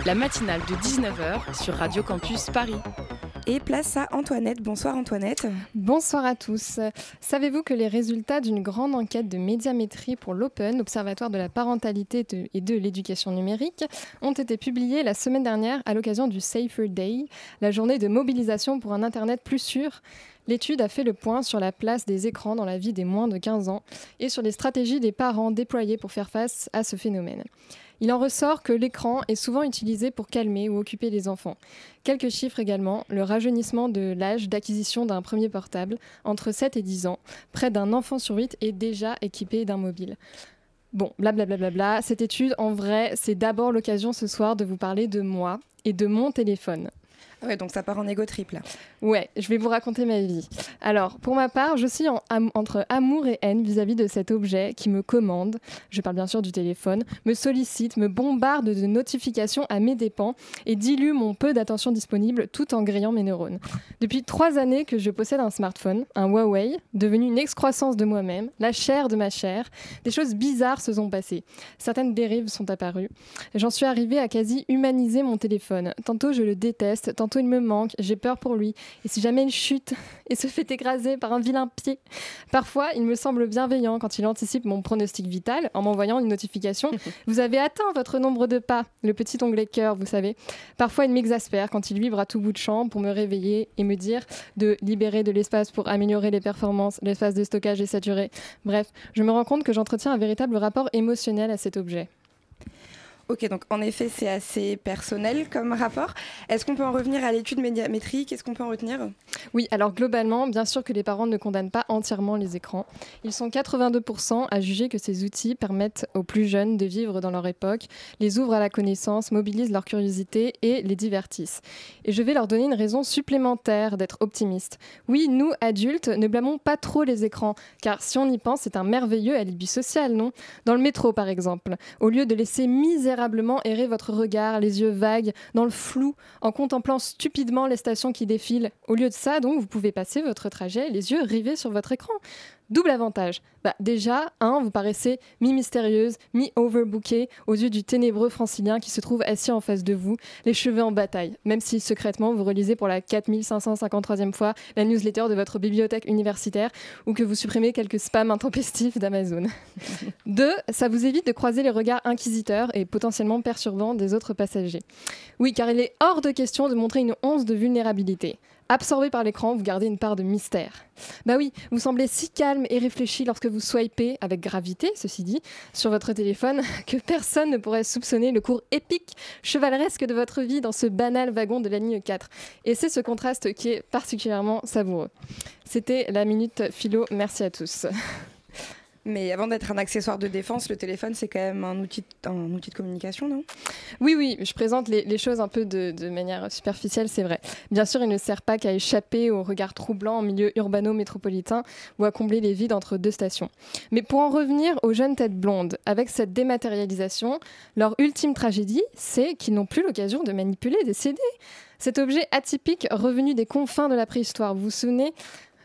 La matinale de 19h sur Radio Campus Paris. Et place à Antoinette. Bonsoir Antoinette. Bonsoir à tous. Savez-vous que les résultats d'une grande enquête de médiamétrie pour l'Open, Observatoire de la parentalité et de l'éducation numérique, ont été publiés la semaine dernière à l'occasion du Safer Day, la journée de mobilisation pour un Internet plus sûr? L'étude a fait le point sur la place des écrans dans la vie des moins de 15 ans et sur les stratégies des parents déployées pour faire face à ce phénomène. Il en ressort que l'écran est souvent utilisé pour calmer ou occuper les enfants. Quelques chiffres également, le rajeunissement de l'âge d'acquisition d'un premier portable, entre 7 et 10 ans, près d'un enfant sur 8 est déjà équipé d'un mobile. Bon, blablabla, bla cette étude, en vrai, c'est d'abord l'occasion ce soir de vous parler de moi et de mon téléphone. Ouais, donc ça part en égo triple. Ouais, je vais vous raconter ma vie. Alors, pour ma part, je suis entre amour et haine vis-à-vis de cet objet qui me commande, je parle bien sûr du téléphone, me sollicite, me bombarde de notifications à mes dépens et dilue mon peu d'attention disponible tout en grillant mes neurones. Depuis trois années que je possède un smartphone, un Huawei, devenu une excroissance de moi-même, la chair de ma chair, des choses bizarres se sont passées. Certaines dérives sont apparues. J'en suis arrivée à quasi humaniser mon téléphone. Tantôt je le déteste, tantôt il me manque, j'ai peur pour lui. Et si jamais il chute et se fait écraser par un vilain pied, parfois il me semble bienveillant quand il anticipe mon pronostic vital en m'envoyant une notification. vous avez atteint votre nombre de pas, le petit onglet cœur, vous savez. Parfois il m'exaspère quand il vibre à tout bout de champ pour me réveiller et me dire de libérer de l'espace pour améliorer les performances, l'espace de stockage est saturé. Bref, je me rends compte que j'entretiens un véritable rapport émotionnel à cet objet. Ok, donc en effet, c'est assez personnel comme rapport. Est-ce qu'on peut en revenir à l'étude médiamétrique? Qu'est-ce qu'on peut en retenir? Oui, alors globalement, bien sûr que les parents ne condamnent pas entièrement les écrans. Ils sont 82% à juger que ces outils permettent aux plus jeunes de vivre dans leur époque, les ouvrent à la connaissance, mobilisent leur curiosité et les divertissent. Et je vais leur donner une raison supplémentaire d'être optimiste. Oui, nous, adultes, ne blâmons pas trop les écrans, car si on y pense, c'est un merveilleux alibi social, non? Dans le métro, par exemple, au lieu de laisser errer votre regard, les yeux vagues, dans le flou, en contemplant stupidement les stations qui défilent. Au lieu de ça, donc, vous pouvez passer votre trajet les yeux rivés sur votre écran. Double avantage. Bah, déjà, un, vous paraissez mi-mystérieuse, mi-overbookée aux yeux du ténébreux francilien qui se trouve assis en face de vous, les cheveux en bataille, même si secrètement vous relisez pour la 4553e fois la newsletter de votre bibliothèque universitaire ou que vous supprimez quelques spams intempestifs d'Amazon. Deux, ça vous évite de croiser les regards inquisiteurs et potentiellement perturbants des autres passagers. Oui, car il est hors de question de montrer une once de vulnérabilité. Absorbé par l'écran, vous gardez une part de mystère. Bah oui, vous semblez si calme et réfléchi lorsque vous swipez, avec gravité, ceci dit, sur votre téléphone, que personne ne pourrait soupçonner le cours épique, chevaleresque de votre vie dans ce banal wagon de la ligne 4. Et c'est ce contraste qui est particulièrement savoureux. C'était la minute philo. Merci à tous. Mais avant d'être un accessoire de défense, le téléphone, c'est quand même un outil, un outil de communication, non? Oui, oui, je présente les, choses un peu de, de manière superficielle, c'est vrai. Bien sûr, il ne sert pas qu'à échapper au regard troublant en milieu urbano-métropolitain ou à combler les vides entre deux stations. Mais pour en revenir aux jeunes têtes blondes, avec cette dématérialisation, leur ultime tragédie, c'est qu'ils n'ont plus l'occasion de manipuler des CD. Cet objet atypique revenu des confins de la préhistoire, vous vous souvenez?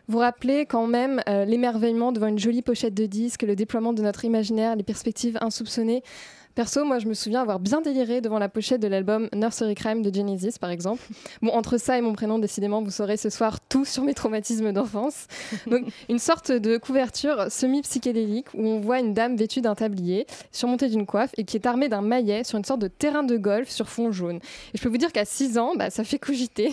Vous rappelez quand même euh, l'émerveillement devant une jolie pochette de disque, le déploiement de notre imaginaire, les perspectives insoupçonnées. Perso, moi, je me souviens avoir bien déliré devant la pochette de l'album Nursery Crime de Genesis, par exemple. Bon, entre ça et mon prénom, décidément, vous saurez ce soir tout sur mes traumatismes d'enfance. Donc, une sorte de couverture semi-psychédélique où on voit une dame vêtue d'un tablier, surmontée d'une coiffe et qui est armée d'un maillet sur une sorte de terrain de golf sur fond jaune. Et je peux vous dire qu'à 6 ans, bah, ça fait cogiter.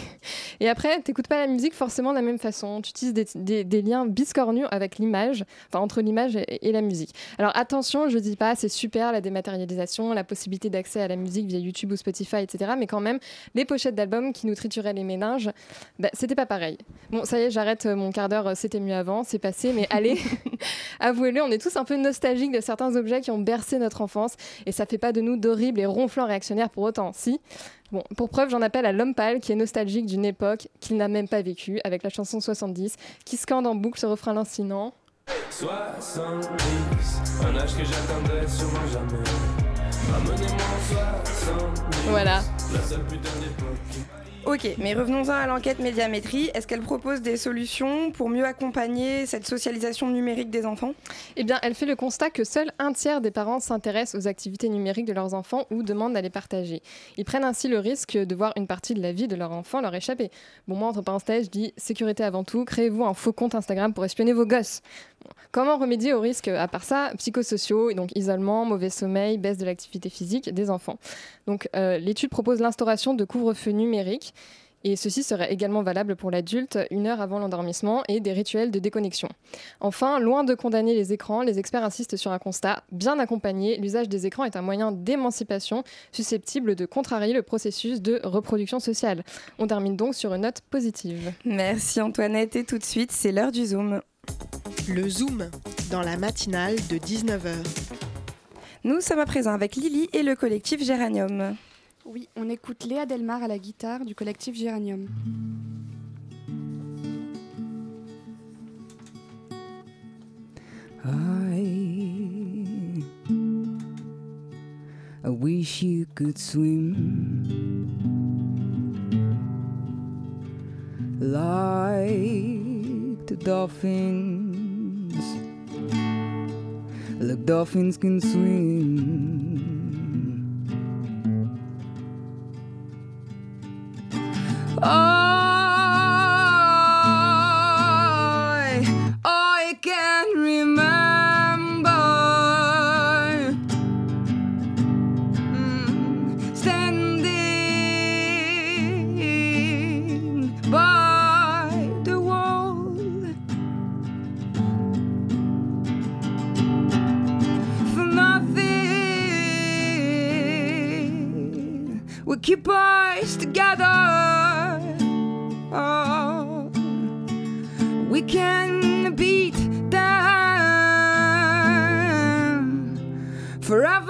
Et après, t'écoutes pas la musique forcément de la même façon. Tu utilises des, liens biscornus avec l'image, enfin entre l'image et, et la musique. Alors attention, je dis pas, c'est super la dématérialisation la possibilité d'accès à la musique via YouTube ou Spotify, etc. Mais quand même, les pochettes d'albums qui nous trituraient les méninges, bah, c'était pas pareil. Bon, ça y est, j'arrête euh, mon quart d'heure, euh, c'était mieux avant, c'est passé, mais allez, avouez-le, on est tous un peu nostalgiques de certains objets qui ont bercé notre enfance et ça fait pas de nous d'horribles et ronflants réactionnaires pour autant, si. Bon, pour preuve, j'en appelle à l'homme pâle qui est nostalgique d'une époque qu'il n'a même pas vécue, avec la chanson 70, qui scande en boucle ce refrain lancinant. 70, un âge que j'attendais sûrement jamais. Voilà. Ok, mais revenons-en à l'enquête médiamétrie. Est-ce qu'elle propose des solutions pour mieux accompagner cette socialisation numérique des enfants? Eh bien, elle fait le constat que seul un tiers des parents s'intéressent aux activités numériques de leurs enfants ou demandent à les partager. Ils prennent ainsi le risque de voir une partie de la vie de leur enfant leur échapper. Bon, moi, entre parenthèses, je dis sécurité avant tout, créez-vous un faux compte Instagram pour espionner vos gosses. Comment remédier aux risques, à part ça, psychosociaux, donc isolement, mauvais sommeil, baisse de l'activité physique des enfants Donc, euh, l'étude propose l'instauration de couvre-feu numérique et ceci serait également valable pour l'adulte une heure avant l'endormissement et des rituels de déconnexion. Enfin, loin de condamner les écrans, les experts insistent sur un constat bien accompagné. L'usage des écrans est un moyen d'émancipation susceptible de contrarier le processus de reproduction sociale. On termine donc sur une note positive. Merci Antoinette et tout de suite, c'est l'heure du Zoom. Le Zoom, dans la matinale de 19h. Nous sommes à présent avec Lily et le collectif Géranium. Oui, on écoute Léa Delmar à la guitare du collectif Géranium. I, I wish you could swim like the dolphins, like dolphins can swim. I, keep us together. Oh, we can beat them forever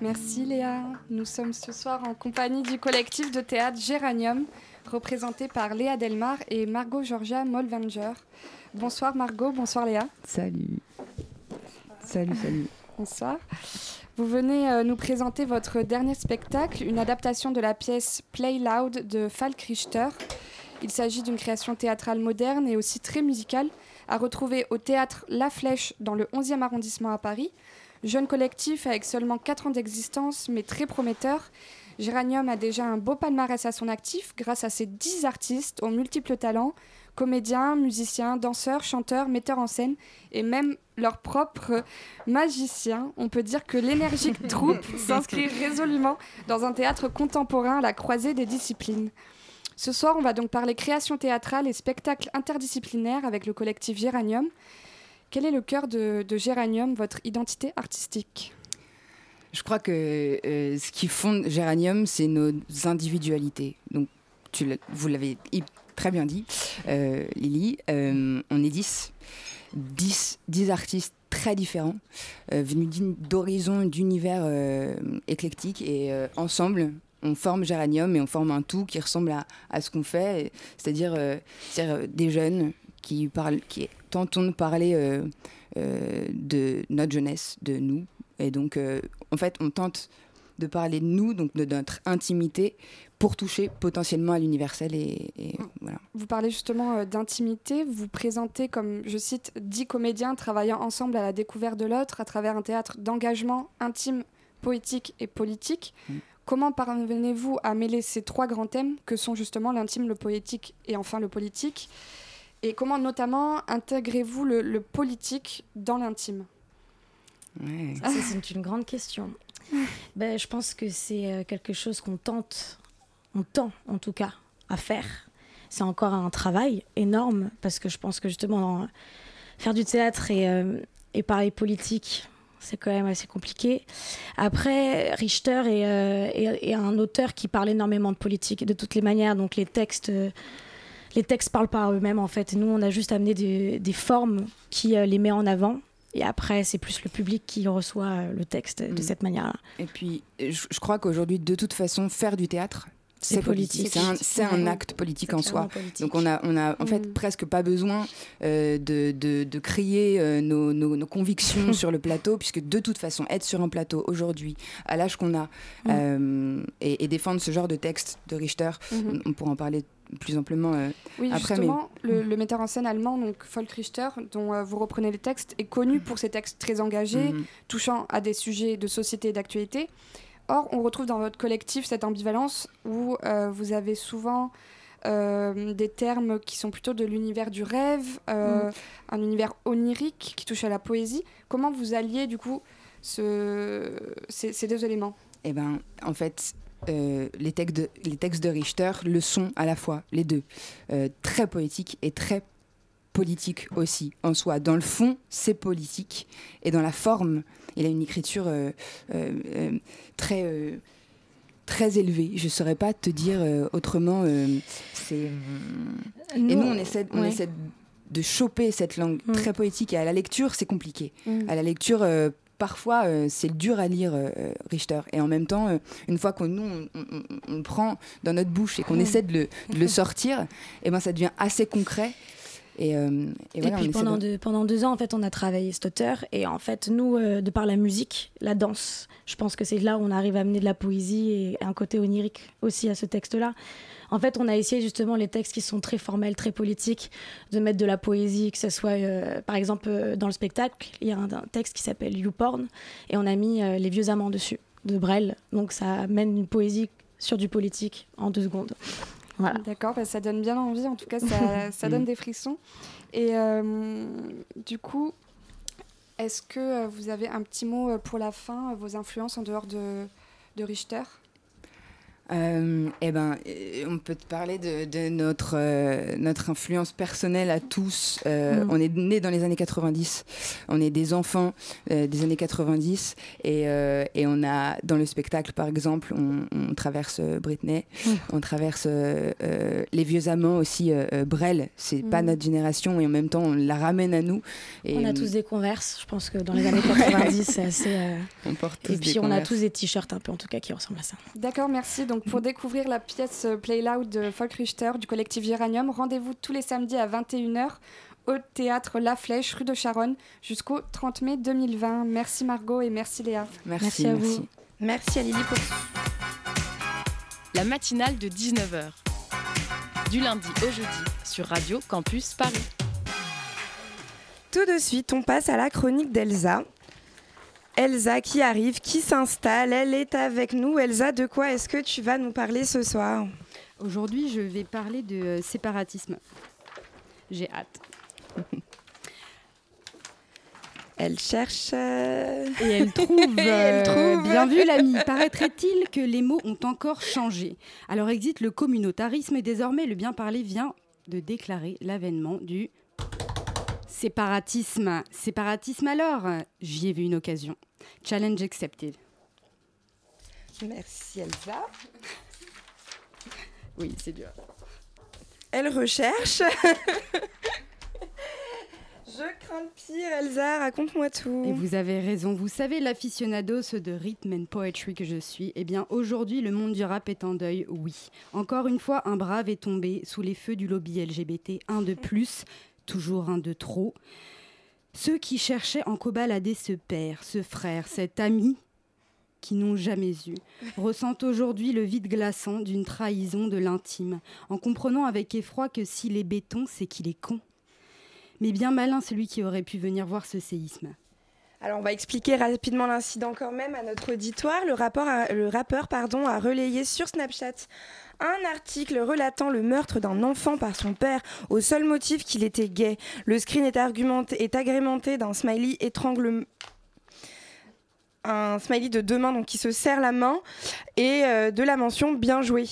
Merci Léa. Nous sommes ce soir en compagnie du collectif de théâtre Géranium, représenté par Léa Delmar et Margot Georgia Molvenger. Bonsoir Margot, bonsoir Léa. Salut. Salut, salut. Bonsoir. Vous venez euh, nous présenter votre dernier spectacle, une adaptation de la pièce Play Loud de Falk Richter. Il s'agit d'une création théâtrale moderne et aussi très musicale, à retrouver au théâtre La Flèche dans le 11e arrondissement à Paris. Jeune collectif avec seulement 4 ans d'existence, mais très prometteur, Géranium a déjà un beau palmarès à son actif grâce à ses 10 artistes aux multiples talents, comédiens, musiciens, danseurs, chanteurs, metteurs en scène et même leur propre magicien. On peut dire que l'énergique troupe s'inscrit résolument dans un théâtre contemporain à la croisée des disciplines. Ce soir, on va donc parler création théâtrale et spectacle interdisciplinaire avec le collectif Géranium. Quel est le cœur de, de Géranium, votre identité artistique? Je crois que euh, ce qui fonde Géranium, c'est nos individualités. Donc, vous l'avez très bien dit, euh, Lily. Euh, on est 10. 10, 10 artistes très différents, venus d'horizons, d'univers éclectiques. Et ensemble, on forme Géranium et on forme un tout qui ressemble à, à ce qu'on fait. C'est-à-dire des jeunes qui, parlent, qui tentons de parler euh, euh, de notre jeunesse, de nous. Et donc, euh, en fait, on tente de parler de nous, donc de notre intimité, pour toucher potentiellement à l'universel. Et, et voilà. Vous parlez justement euh, d'intimité, vous vous présentez comme, je cite, dix comédiens travaillant ensemble à la découverte de l'autre à travers un théâtre d'engagement intime, poétique et politique. Mm. Comment parvenez-vous à mêler ces trois grands thèmes que sont justement l'intime, le poétique et enfin le politique? Et comment notamment intégrez-vous le, le politique dans l'intime? Ouais. Ça, c'est une grande question. Ben, je pense que c'est euh, quelque chose qu'on tente, on tend en tout cas à faire. C'est encore un travail énorme parce que je pense que justement dans- faire du théâtre et, euh, et parler politique, c'est quand même assez compliqué. Après, Richter est, euh, est- est un auteur qui parle énormément de politique de toutes les manières, donc les textes. euh, les textes parlent par eux-mêmes en fait. Nous, on a juste amené des, des formes qui euh, les met en avant. Et après, c'est plus le public qui reçoit euh, le texte de Mm. cette manière-là. Et puis, je, je crois qu'aujourd'hui, de toute façon, faire du théâtre, C'est politique. C'est un, acte politique en soi. politique. Donc on a, on a en fait Mm. presque pas besoin euh, de, de, de crier euh, nos, nos, nos convictions sur le plateau, puisque de toute façon, être sur un plateau aujourd'hui, à l'âge qu'on a, Mm. euh, et, et défendre ce genre de texte de Richter, Mhm. on, on pourra en parler plus amplement. euh, Oui, Après, justement, le, le metteur en scène allemand, donc Volk Richter, dont euh, vous reprenez les textes, est connu pour ses textes très engagés, mhm. touchant à des sujets de société et d'actualité. Or, on retrouve dans votre collectif cette ambivalence où euh, vous avez souvent euh, des termes qui sont plutôt de l'univers du rêve, euh, un univers onirique qui touche à la poésie. Comment vous alliez du coup ce- ces, ces deux éléments? Eh ben, en fait, euh, les, textes de, les textes de Richter le sont à la fois, les deux. Euh, très poétiques et très politiques aussi, en soi. Dans le fond, c'est politique. Et dans la forme, il a une écriture euh, très... euh, très élevée, je saurais pas te dire autrement. c'est et nous on essaie, on ouais. essaie de choper cette langue Mm. très poétique et à la lecture c'est compliqué à la lecture, parfois, euh, c'est dur à lire euh, Richter. Et en même temps, euh, une fois qu'on nous, on, prend dans notre bouche et qu'on essaie de le, de le sortir, et ben ça devient assez concret. Et, euh, voilà, puis pendant, de- deux- pendant deux ans, en fait, on a travaillé cet auteur. Et en fait, nous, euh, de par la musique, la danse, je pense que c'est là où on arrive à amener de la poésie et un côté onirique aussi à ce texte-là. En fait, on a essayé justement les textes qui sont très formels, très politiques, de mettre de la poésie, que ce soit, euh, par exemple, euh, dans le spectacle, il y a un, un texte qui s'appelle YouPorn, et on a mis euh, Les vieux amants dessus, de Brel. Donc ça amène une poésie sur du politique en deux secondes. Voilà. D'accord, bah, ça donne bien envie, en tout cas ça, ça donne des frissons. Et euh, du coup, est-ce que vous avez un petit mot pour la fin, vos influences en dehors de, de Richter? Euh, eh ben, euh, on peut te parler de, de notre, euh, notre influence personnelle à tous. Euh, Mm. On est nés dans les années 90, on est des enfants euh, des années 90, et, euh, et on a, dans le spectacle par exemple, on, on traverse Britney, Mm. on traverse euh, euh, Les Vieux Amants aussi, Brel, c'est pas Mm. notre génération, et en même temps on la ramène à nous. Et on a tous des converses, je pense que dans les années 90, c'est assez. euh, on porte tous Et des puis on a tous des t-shirts un peu en tout cas qui ressemblent à ça. D'accord, merci. Donc pour découvrir la pièce euh, Play Loud de Folk Richter du collectif Géranium, rendez-vous tous les samedis à 21h au théâtre La Flèche, rue de Charonne, jusqu'au 30 mai 2020. Merci Margot et merci Léa. Merci, Merci à vous. merci. Merci à Lily pour La matinale de 19h. Du lundi au jeudi sur Radio Campus Paris. Tout de suite, on passe à la chronique d'Elsa. Elsa qui arrive, qui s'installe, elle est avec nous. Elsa, de quoi est-ce que tu vas nous parler ce soir? Aujourd'hui, je vais parler de euh, séparatisme. J'ai hâte. Elle cherche. euh, Et elle trouve, Et elle euh, trouve. bien vu l'ami, paraîtrait-il que les mots ont encore changé? Alors existe le communautarisme et désormais le bien parler vient de déclarer l'avènement du séparatisme. Séparatisme alors J'y ai vu une occasion. Challenge accepted. Merci Elsa. Oui, c'est dur. Elle recherche. Je crains le pire, Elsa, raconte-moi tout. Et vous avez raison, vous savez, l'aficionados de rhythm and poetry que je suis, eh bien aujourd'hui le monde du rap est en deuil, oui. Encore une fois, un brave est tombé sous les feux du lobby LGBT, un de plus, toujours un de trop. Ceux qui cherchaient en cobalader ce père, ce frère, cet ami qui n'ont jamais eu, ressentent aujourd'hui le vide glaçant d'une trahison de l'intime, en comprenant avec effroi que s'il est béton, c'est qu'il est con. Mais bien malin celui qui aurait pu venir voir ce séisme. Alors, on va expliquer rapidement l'incident quand même à notre auditoire. Le, rappeur pardon, a relayé sur Snapchat un article relatant le meurtre d'un enfant par son père au seul motif qu'il était gay. Le screen est agrémenté d'un smiley étrangle un smiley de deux mains donc qui se serre la main et euh, de la mention bien joué.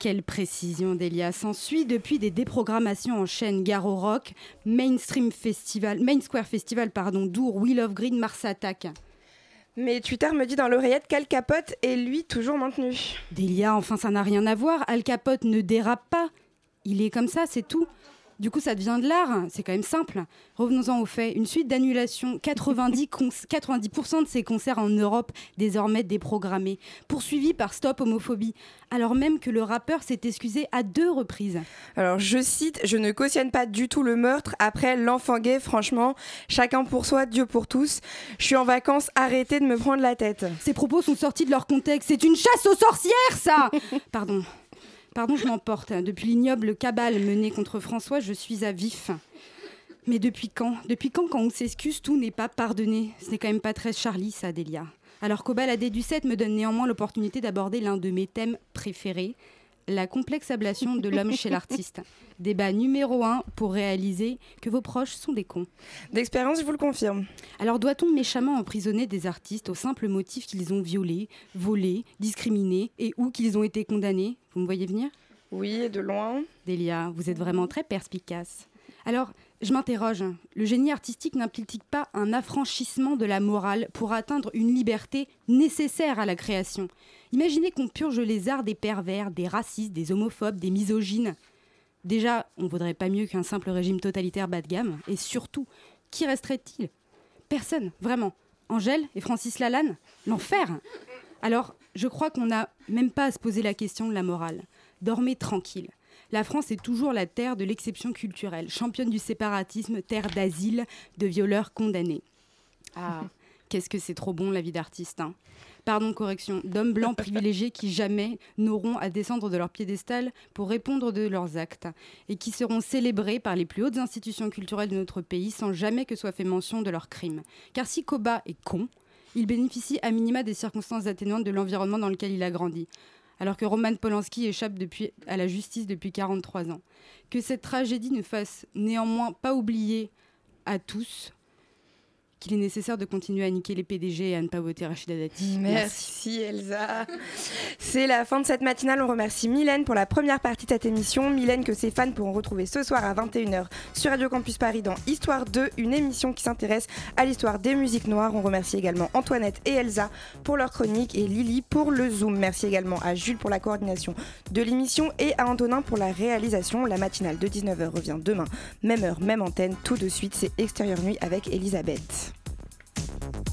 Quelle précision, Delia. S'ensuit depuis des déprogrammations en chaîne Garo Rock, Mainstream Festival, Main Square Festival, pardon, Dour, Wheel of Green, Mars Attack. Mais Twitter me dit dans l'oreillette qu'Al Capote est lui toujours maintenu. Delia, enfin, ça n'a rien à voir. Al Capote ne dérape pas. il est comme ça, c'est tout. Du coup, ça devient de l'art, c'est quand même simple. Revenons-en aux faits. Une suite d'annulations, 90, 90% de ces concerts en Europe désormais déprogrammés, poursuivis par Stop Homophobie, alors même que le rappeur s'est excusé à deux reprises. Alors, je cite, je ne cautionne pas du tout le meurtre. Après, l'enfant gay, franchement, chacun pour soi, Dieu pour tous. Je suis en vacances, arrêtez de me prendre la tête. Ces propos sont sortis de leur contexte. C'est une chasse aux sorcières, ça Pardon. Pardon, je m'emporte. Depuis l'ignoble cabale menée contre François, je suis à vif. Mais depuis quand? Depuis quand, quand on s'excuse, tout n'est pas pardonné? Ce n'est quand même pas très Charlie, ça, Delia. Alors qu'au baladé du 7 me donne néanmoins l'opportunité d'aborder l'un de mes thèmes préférés, la complexe ablation de l'homme chez l'artiste. Débat numéro un pour réaliser que vos proches sont des cons. D'expérience, je vous le confirme. Alors doit-on méchamment emprisonner des artistes au simple motif qu'ils ont violé, volé, discriminé et ou qu'ils ont été condamnés? Vous me voyez venir? Oui, de loin. Delia, vous êtes vraiment très perspicace. Alors, je m'interroge, le génie artistique n'implique pas un affranchissement de la morale pour atteindre une liberté nécessaire à la création? Imaginez qu'on purge les arts des pervers, des racistes, des homophobes, des misogynes. Déjà, on vaudrait pas mieux qu'un simple régime totalitaire bas de gamme. Et surtout, qui resterait-il? Personne, vraiment. Angèle et Francis Lalanne? L'enfer Alors, je crois qu'on n'a même pas à se poser la question de la morale. Dormez tranquille. La France est toujours la terre de l'exception culturelle, championne du séparatisme, terre d'asile, de violeurs condamnés. Ah, qu'est-ce que c'est trop bon la vie d'artiste. Hein pardon, correction, d'hommes blancs privilégiés qui jamais n'auront à descendre de leur piédestal pour répondre de leurs actes et qui seront célébrés par les plus hautes institutions culturelles de notre pays sans jamais que soit fait mention de leurs crimes. Car si Koba est con, il bénéficie à minima des circonstances atténuantes de l'environnement dans lequel il a grandi alors que Roman Polanski échappe à la justice depuis 43 ans. Que cette tragédie ne fasse néanmoins pas oublier à tous qu'il est nécessaire de continuer à niquer les PDG et à ne pas voter Rachida Dati. Merci, Elsa. C'est la fin de cette matinale. On remercie Mylène pour la première partie de cette émission. Mylène que ses fans pourront retrouver ce soir à 21h sur Radio Campus Paris dans Histoire 2, une émission qui s'intéresse à l'histoire des musiques noires. On remercie également Antoinette et Elsa pour leur chronique et Lily pour le Zoom. Merci également à Jules pour la coordination de l'émission et à Antonin pour la réalisation. La matinale de 19h revient demain, même heure, même antenne. Tout de suite, c'est Extérieur Nuit avec Elisabeth. Thank you.